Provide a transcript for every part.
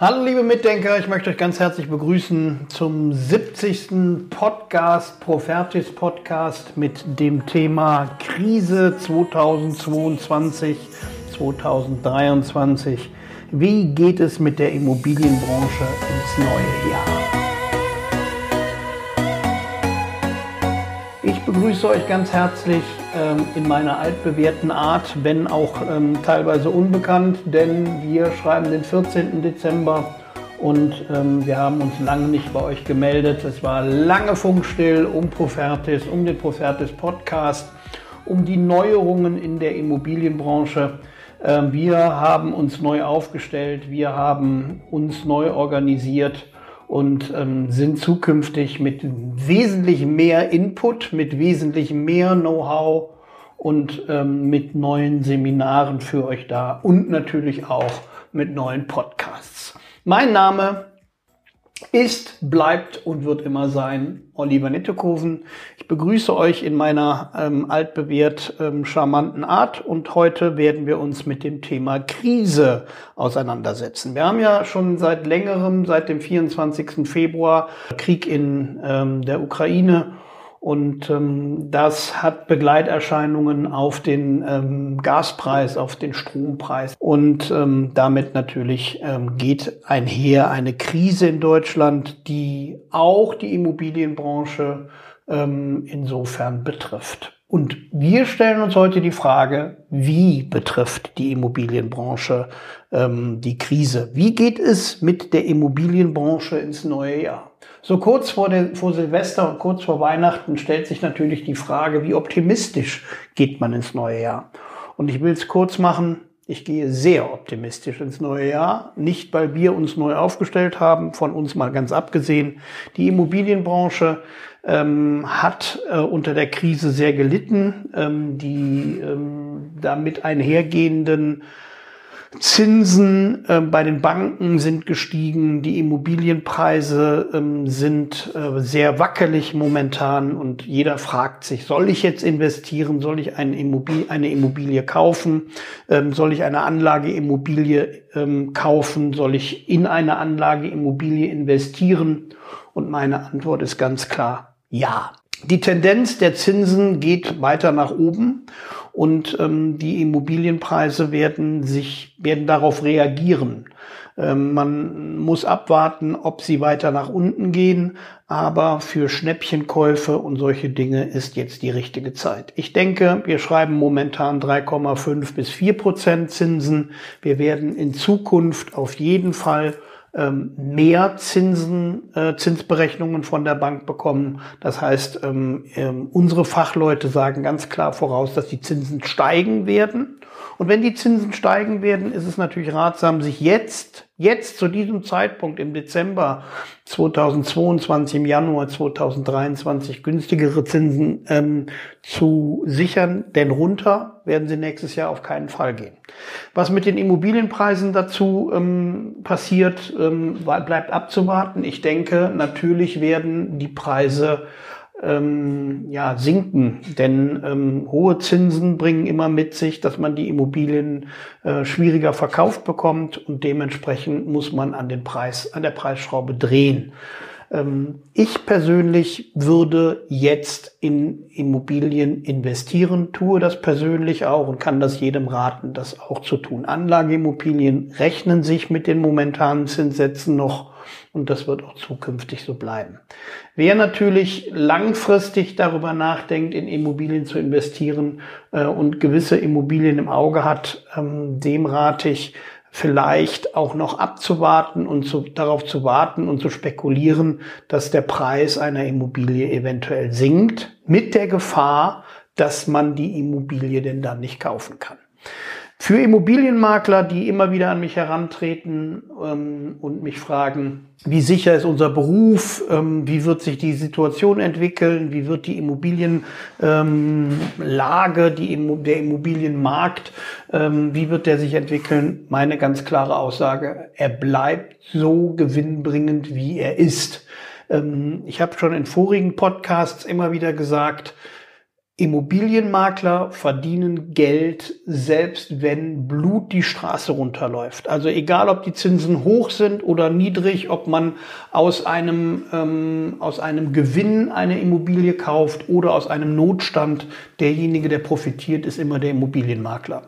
Hallo liebe Mitdenker, ich möchte euch ganz herzlich begrüßen zum 70. Podcast, Profertis Podcast mit dem Thema Krise 2022, 2023. Wie geht es mit der Immobilienbranche ins neue Jahr? Begrüße euch ganz herzlich ähm, in meiner altbewährten Art, wenn auch ähm, teilweise unbekannt, denn wir schreiben den 14. Dezember und ähm, wir haben uns lange nicht bei euch gemeldet. Es war lange funkstill um Profertis, um den Profertis Podcast, um die Neuerungen in der Immobilienbranche. Ähm, wir haben uns neu aufgestellt, wir haben uns neu organisiert und ähm, sind zukünftig mit wesentlich mehr Input, mit wesentlich mehr Know-how und ähm, mit neuen Seminaren für euch da und natürlich auch mit neuen Podcasts. Mein Name ist, bleibt und wird immer sein Oliver Nittekoven. Ich begrüße euch in meiner ähm, altbewährt ähm, charmanten Art und heute werden wir uns mit dem Thema Krise auseinandersetzen. Wir haben ja schon seit längerem, seit dem 24. Februar, Krieg in ähm, der Ukraine und ähm, das hat Begleiterscheinungen auf den ähm, Gaspreis, auf den Strompreis. Und ähm, damit natürlich ähm, geht einher eine Krise in Deutschland, die auch die Immobilienbranche ähm, insofern betrifft. Und wir stellen uns heute die Frage, wie betrifft die Immobilienbranche ähm, die Krise? Wie geht es mit der Immobilienbranche ins neue Jahr? So kurz vor, der, vor Silvester und kurz vor Weihnachten stellt sich natürlich die Frage, wie optimistisch geht man ins neue Jahr? Und ich will es kurz machen. Ich gehe sehr optimistisch ins neue Jahr. Nicht, weil wir uns neu aufgestellt haben, von uns mal ganz abgesehen. Die Immobilienbranche ähm, hat äh, unter der Krise sehr gelitten. Ähm, die ähm, damit einhergehenden Zinsen äh, bei den Banken sind gestiegen, die Immobilienpreise ähm, sind äh, sehr wackelig momentan. Und jeder fragt sich, soll ich jetzt investieren, soll ich eine Immobilie, eine Immobilie kaufen, ähm, soll ich eine Anlageimmobilie ähm, kaufen, soll ich in eine Anlageimmobilie investieren? Und meine Antwort ist ganz klar, ja. Die Tendenz der Zinsen geht weiter nach oben und ähm, die Immobilienpreise werden sich werden darauf reagieren. Ähm, man muss abwarten, ob sie weiter nach unten gehen, aber für Schnäppchenkäufe und solche Dinge ist jetzt die richtige Zeit. Ich denke, wir schreiben momentan 3,5 bis 4 Prozent Zinsen. Wir werden in Zukunft auf jeden Fall ähm, mehr Zinsen, äh, Zinsberechnungen von der Bank bekommen. Das heißt, ähm, ähm, unsere Fachleute sagen ganz klar voraus, dass die Zinsen steigen werden. Und wenn die Zinsen steigen werden, ist es natürlich ratsam, sich jetzt jetzt zu diesem Zeitpunkt im Dezember 2022, im Januar 2023 günstigere Zinsen ähm, zu sichern, denn runter werden sie nächstes Jahr auf keinen Fall gehen. Was mit den Immobilienpreisen dazu ähm, passiert, ähm, bleibt abzuwarten. Ich denke, natürlich werden die Preise ähm, ja, sinken. Denn ähm, hohe Zinsen bringen immer mit sich, dass man die Immobilien äh, schwieriger verkauft bekommt und dementsprechend muss man an den Preis, an der Preisschraube drehen. Ähm, ich persönlich würde jetzt in Immobilien investieren, tue das persönlich auch und kann das jedem raten, das auch zu tun. Anlageimmobilien rechnen sich mit den momentanen Zinssätzen noch und das wird auch zukünftig so bleiben. Wer natürlich langfristig darüber nachdenkt, in Immobilien zu investieren äh, und gewisse Immobilien im Auge hat, ähm, dem rate ich, vielleicht auch noch abzuwarten und zu, darauf zu warten und zu spekulieren, dass der Preis einer Immobilie eventuell sinkt, mit der Gefahr, dass man die Immobilie denn dann nicht kaufen kann. Für Immobilienmakler, die immer wieder an mich herantreten ähm, und mich fragen, wie sicher ist unser Beruf, ähm, wie wird sich die Situation entwickeln, wie wird die Immobilienlage, ähm, der Immobilienmarkt, ähm, wie wird der sich entwickeln? Meine ganz klare Aussage, er bleibt so gewinnbringend, wie er ist. Ähm, ich habe schon in vorigen Podcasts immer wieder gesagt, Immobilienmakler verdienen Geld, selbst wenn Blut die Straße runterläuft. Also egal, ob die Zinsen hoch sind oder niedrig, ob man aus einem, ähm, aus einem Gewinn eine Immobilie kauft oder aus einem Notstand, derjenige, der profitiert, ist immer der Immobilienmakler.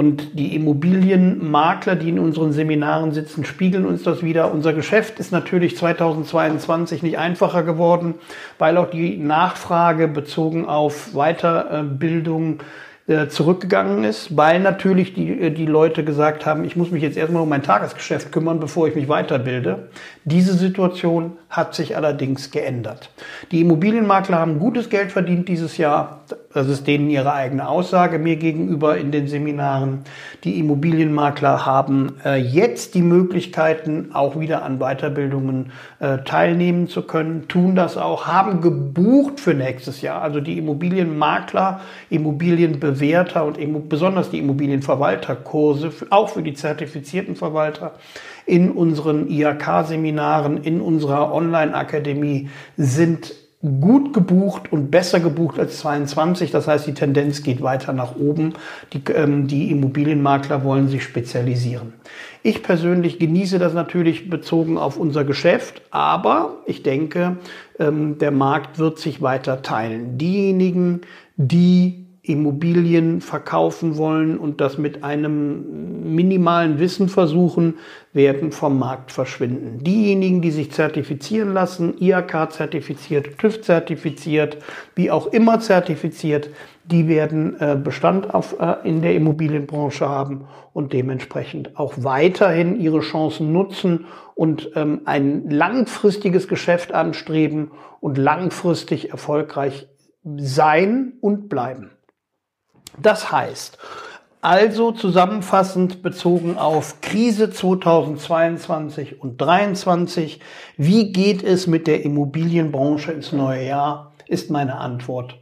Und die Immobilienmakler, die in unseren Seminaren sitzen, spiegeln uns das wieder. Unser Geschäft ist natürlich 2022 nicht einfacher geworden, weil auch die Nachfrage bezogen auf Weiterbildung äh, zurückgegangen ist, weil natürlich die, äh, die Leute gesagt haben, ich muss mich jetzt erstmal um mein Tagesgeschäft kümmern, bevor ich mich weiterbilde. Diese Situation hat sich allerdings geändert. Die Immobilienmakler haben gutes Geld verdient dieses Jahr. Das ist denen ihre eigene Aussage mir gegenüber in den Seminaren. Die Immobilienmakler haben äh, jetzt die Möglichkeiten, auch wieder an Weiterbildungen äh, teilnehmen zu können, tun das auch, haben gebucht für nächstes Jahr. Also die Immobilienmakler, Immobilienbewerter und besonders die Immobilienverwalterkurse, auch für die zertifizierten Verwalter, in unseren IHK-Seminaren, in unserer Online-Akademie sind gut gebucht und besser gebucht als 22. Das heißt, die Tendenz geht weiter nach oben. Die, ähm, die Immobilienmakler wollen sich spezialisieren. Ich persönlich genieße das natürlich bezogen auf unser Geschäft, aber ich denke, ähm, der Markt wird sich weiter teilen. Diejenigen, die Immobilien verkaufen wollen und das mit einem minimalen Wissen versuchen, werden vom Markt verschwinden. Diejenigen, die sich zertifizieren lassen, IAK zertifiziert, TÜV zertifiziert, wie auch immer zertifiziert, die werden äh, Bestand auf, äh, in der Immobilienbranche haben und dementsprechend auch weiterhin ihre Chancen nutzen und ähm, ein langfristiges Geschäft anstreben und langfristig erfolgreich sein und bleiben. Das heißt, also zusammenfassend bezogen auf Krise 2022 und 2023, wie geht es mit der Immobilienbranche ins neue Jahr, ist meine Antwort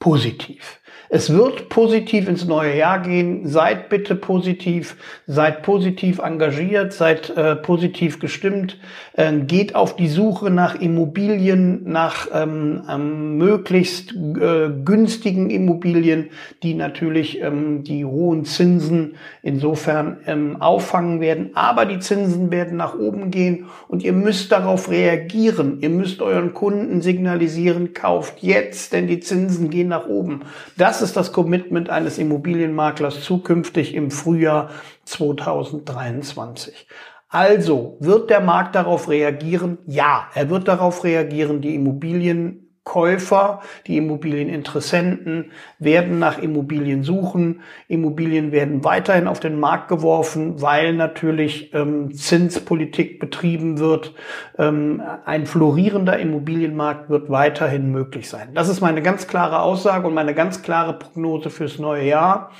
positiv. Es wird positiv ins neue Jahr gehen. Seid bitte positiv, seid positiv engagiert, seid äh, positiv gestimmt. Äh, geht auf die Suche nach Immobilien, nach ähm, ähm, möglichst äh, günstigen Immobilien, die natürlich ähm, die hohen Zinsen insofern ähm, auffangen werden. Aber die Zinsen werden nach oben gehen und ihr müsst darauf reagieren. Ihr müsst euren Kunden signalisieren, kauft jetzt, denn die Zinsen gehen nach oben. Das ist das Commitment eines Immobilienmaklers zukünftig im Frühjahr 2023. Also wird der Markt darauf reagieren? Ja, er wird darauf reagieren. Die Immobilien Käufer, die Immobilieninteressenten werden nach Immobilien suchen. Immobilien werden weiterhin auf den Markt geworfen, weil natürlich ähm, Zinspolitik betrieben wird. Ähm, ein florierender Immobilienmarkt wird weiterhin möglich sein. Das ist meine ganz klare Aussage und meine ganz klare Prognose fürs neue Jahr.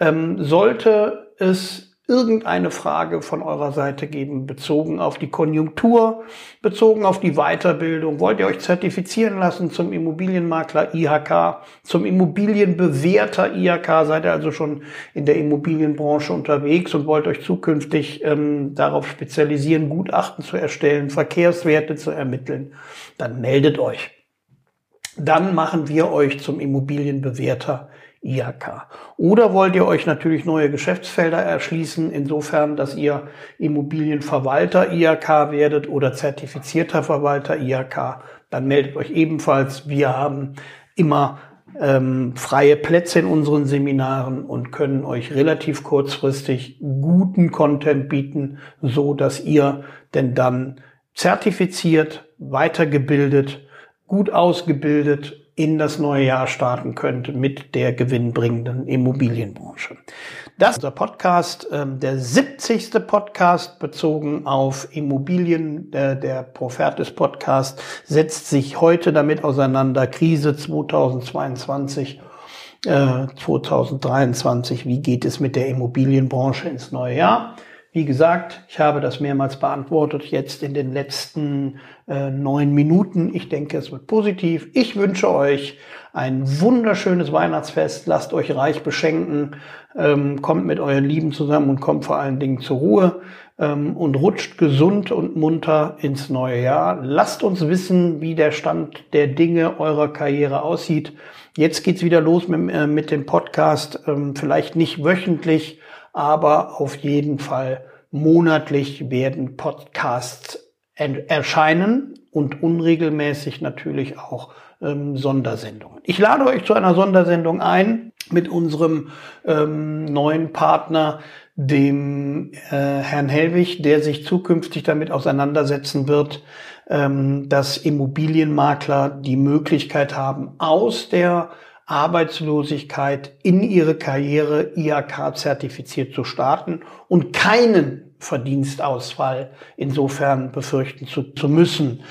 Ähm, sollte es irgendeine Frage von eurer Seite geben, bezogen auf die Konjunktur, bezogen auf die Weiterbildung. Wollt ihr euch zertifizieren lassen zum Immobilienmakler IHK, zum Immobilienbewerter IHK? Seid ihr also schon in der Immobilienbranche unterwegs und wollt euch zukünftig ähm, darauf spezialisieren, Gutachten zu erstellen, Verkehrswerte zu ermitteln? Dann meldet euch. Dann machen wir euch zum Immobilienbewerter IHK. Oder wollt ihr euch natürlich neue Geschäftsfelder erschließen, insofern, dass ihr Immobilienverwalter IHK werdet oder zertifizierter Verwalter IHK, dann meldet euch ebenfalls. Wir haben immer ähm, freie Plätze in unseren Seminaren und können euch relativ kurzfristig guten Content bieten, so dass ihr denn dann zertifiziert, weitergebildet, gut ausgebildet in das neue Jahr starten könnt mit der gewinnbringenden Immobilienbranche. Das ist unser Podcast, ähm, der 70. Podcast bezogen auf Immobilien. Der, der Profertis Podcast setzt sich heute damit auseinander. Krise 2022. 2023, äh, wie geht es mit der Immobilienbranche ins neue Jahr? Wie gesagt, ich habe das mehrmals beantwortet, jetzt in den letzten äh, neun Minuten. Ich denke, es wird positiv. Ich wünsche euch ein wunderschönes Weihnachtsfest. Lasst euch reich beschenken. Ähm, kommt mit euren Lieben zusammen und kommt vor allen Dingen zur Ruhe. ähm, und rutscht gesund und munter ins neue Jahr. Lasst uns wissen, wie der Stand der Dinge eurer Karriere aussieht. Jetzt geht's wieder los mit, äh, mit dem Podcast. Ähm, vielleicht nicht wöchentlich, aber auf jeden Fall monatlich werden Podcasts erscheinen und unregelmäßig natürlich auch ähm, Sondersendungen. Ich lade euch zu einer Sondersendung ein mit unserem ähm, neuen Partner, dem äh, Herrn Hellwig, der sich zukünftig damit auseinandersetzen wird, ähm, dass Immobilienmakler die Möglichkeit haben, aus der Arbeitslosigkeit in ihre Karriere IAK zertifiziert zu starten und keinen Verdienstausfall insofern befürchten zu, zu müssen.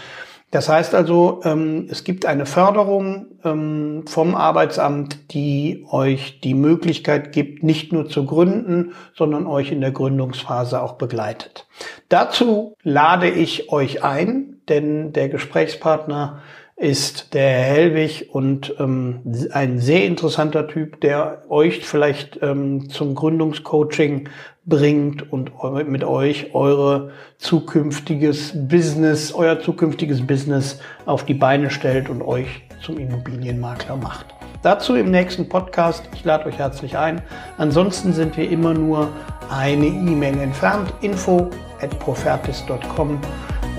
Das heißt also, ähm, es gibt eine Förderung ähm, vom Arbeitsamt, die euch die Möglichkeit gibt, nicht nur zu gründen, sondern euch in der Gründungsphase auch begleitet. Dazu lade ich euch ein, denn der Gesprächspartner ist der Herr Hellwig und ähm, ein sehr interessanter Typ, der euch vielleicht ähm, zum Gründungscoaching bringt und mit euch eure zukünftiges Business, euer zukünftiges Business auf die Beine stellt und euch zum Immobilienmakler macht. Dazu im nächsten Podcast. Ich lade euch herzlich ein. Ansonsten sind wir immer nur eine E-Mail entfernt. Info at profertis.com.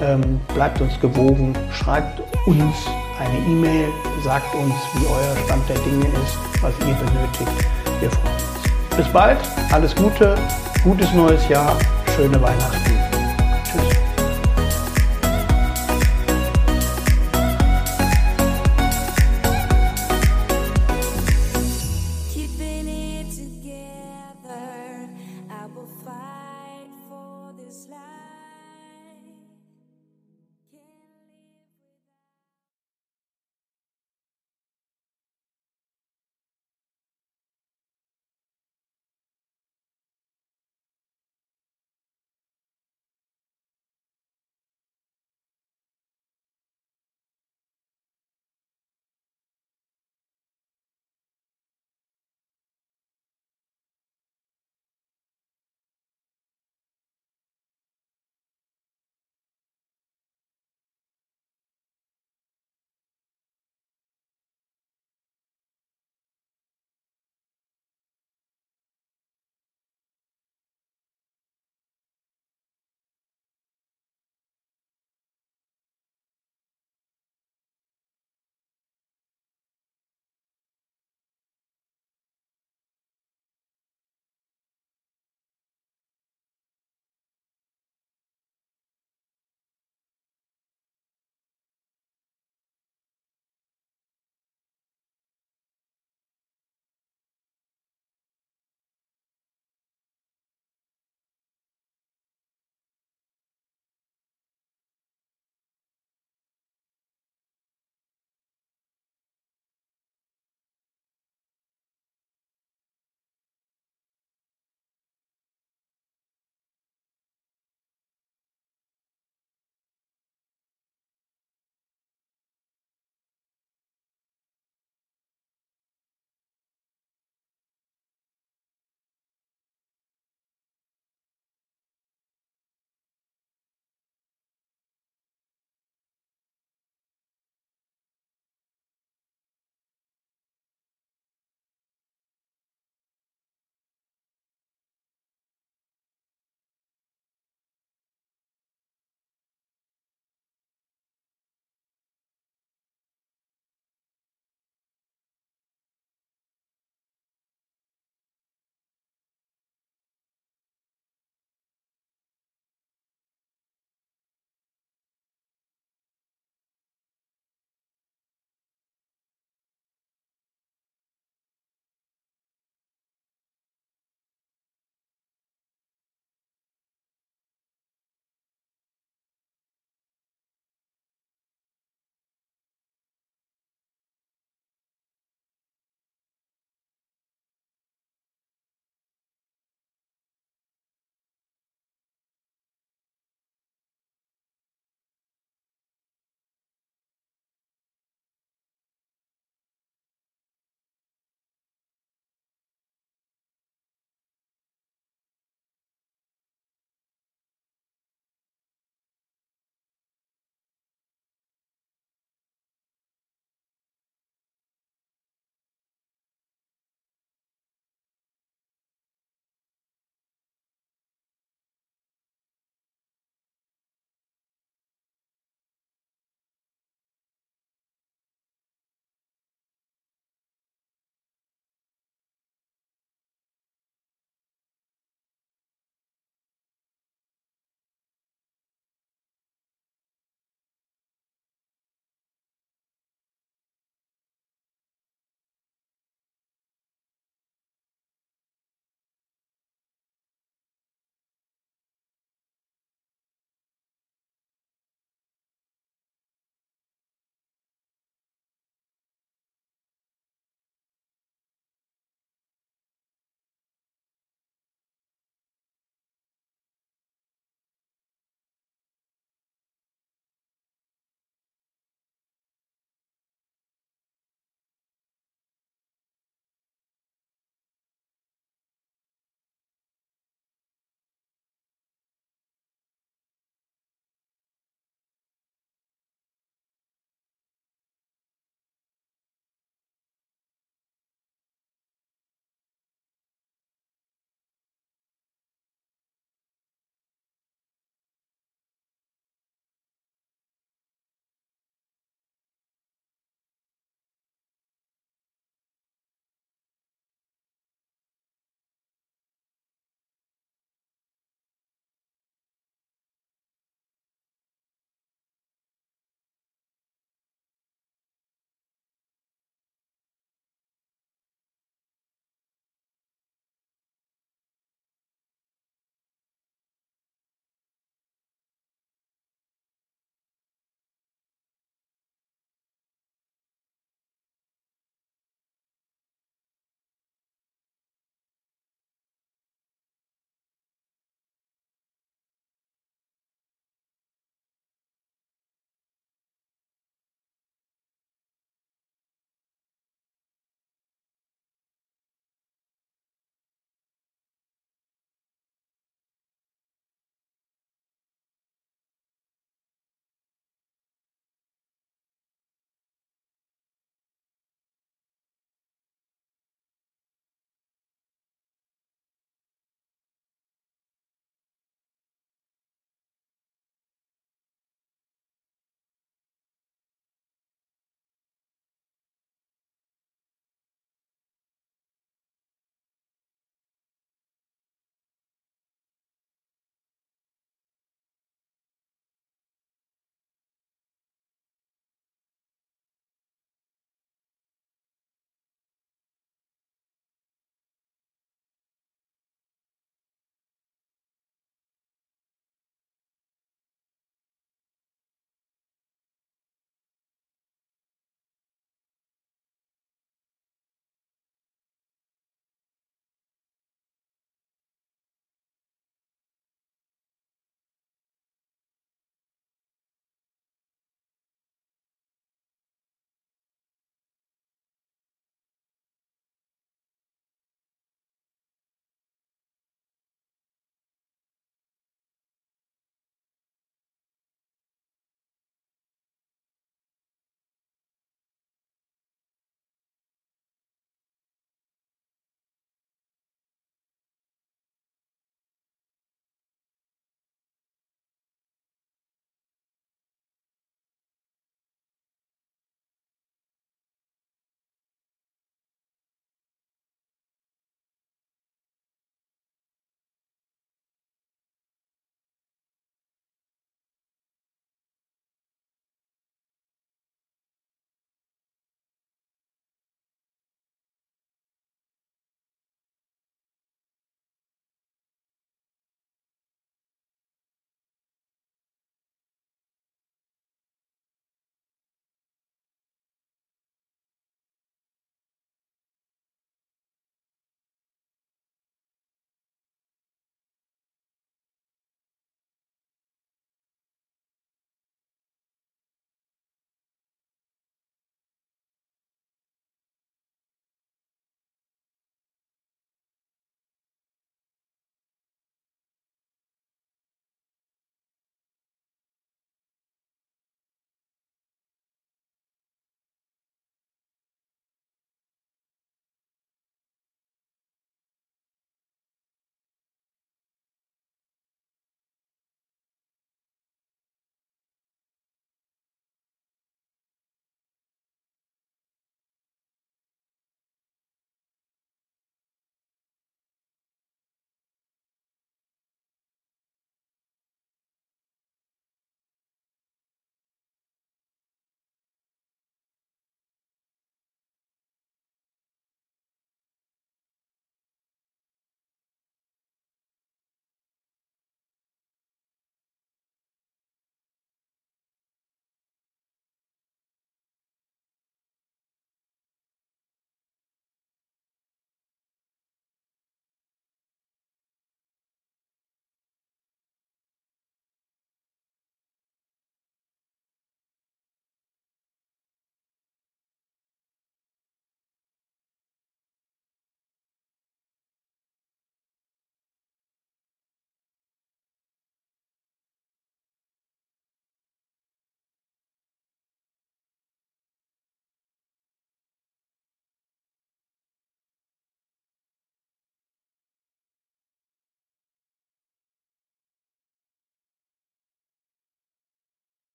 Ähm, bleibt uns gewogen, schreibt uns eine E-Mail, sagt uns, wie euer Stand der Dinge ist, was ihr benötigt. Wir freuen uns. Bis bald, alles Gute, gutes neues Jahr, schöne Weihnachten.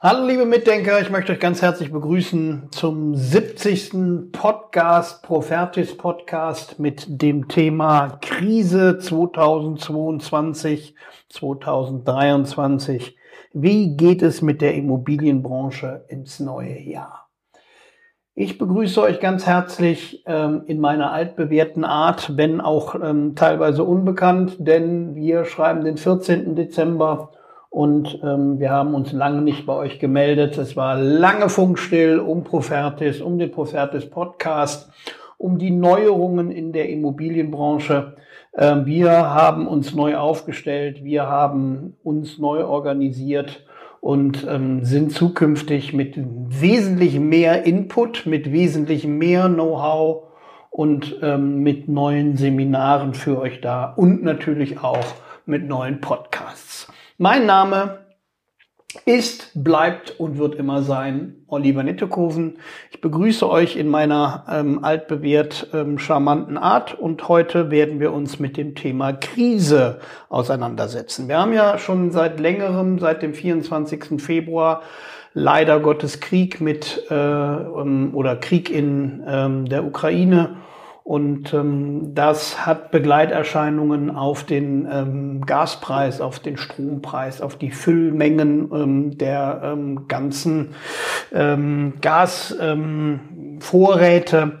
Hallo liebe Mitdenker, ich möchte euch ganz herzlich begrüßen zum 70. Podcast, Profertis Podcast mit dem Thema Krise 2022, 2023. Wie geht es mit der Immobilienbranche ins neue Jahr? Ich begrüße euch ganz herzlich ähm, in meiner altbewährten Art, wenn auch ähm, teilweise unbekannt, denn wir schreiben den 14. Dezember und ähm, wir haben uns lange nicht bei euch gemeldet. Es war lange funkstill um Profertis, um den Profertis Podcast, um die Neuerungen in der Immobilienbranche. Ähm, wir haben uns neu aufgestellt, wir haben uns neu organisiert und ähm, sind zukünftig mit wesentlich mehr Input, mit wesentlich mehr Know-how und ähm, mit neuen Seminaren für euch da und natürlich auch mit neuen Podcasts. Mein Name ist, bleibt und wird immer sein Oliver Nittekoven. Ich begrüße euch in meiner ähm, altbewährt ähm, charmanten Art und heute werden wir uns mit dem Thema Krise auseinandersetzen. Wir haben ja schon seit längerem, seit dem 24. Februar, leider Gottes Krieg mit äh, ähm, oder Krieg in ähm, der Ukraine und ähm, das hat Begleiterscheinungen auf den ähm, Gaspreis, auf den Strompreis, auf die Füllmengen ähm, der ähm, ganzen ähm, Gasvorräte. Ähm,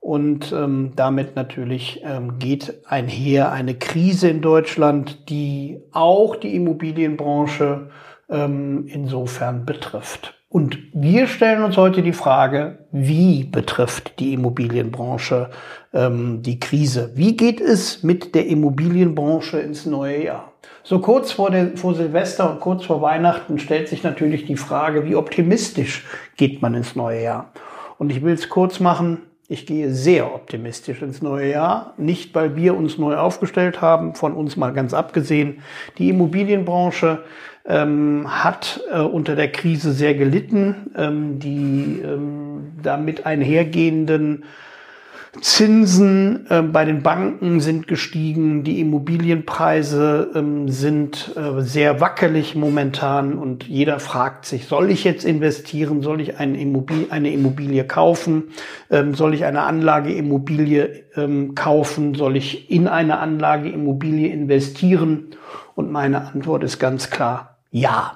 und ähm, damit natürlich ähm, geht einher eine Krise in Deutschland, die auch die Immobilienbranche ähm, insofern betrifft. Und wir stellen uns heute die Frage, wie betrifft die Immobilienbranche ähm, die Krise? Wie geht es mit der Immobilienbranche ins neue Jahr? So kurz vor, der, vor Silvester und kurz vor Weihnachten stellt sich natürlich die Frage, wie optimistisch geht man ins neue Jahr? Und ich will es kurz machen. Ich gehe sehr optimistisch ins neue Jahr. Nicht, weil wir uns neu aufgestellt haben, von uns mal ganz abgesehen. Die Immobilienbranche ähm, hat äh, unter der Krise sehr gelitten. Ähm, die ähm, damit einhergehenden Zinsen äh, bei den Banken sind gestiegen, die Immobilienpreise ähm, sind äh, sehr wackelig momentan und jeder fragt sich, soll ich jetzt investieren, soll ich eine Immobilie, eine Immobilie kaufen, ähm, soll ich eine Anlageimmobilie ähm, kaufen, soll ich in eine Anlageimmobilie investieren? Und meine Antwort ist ganz klar, ja.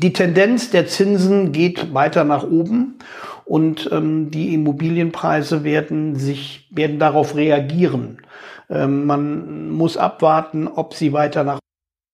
Die Tendenz der Zinsen geht weiter nach oben und ähm, die Immobilienpreise werden sich werden darauf reagieren. Ähm, man muss abwarten, ob sie weiter nach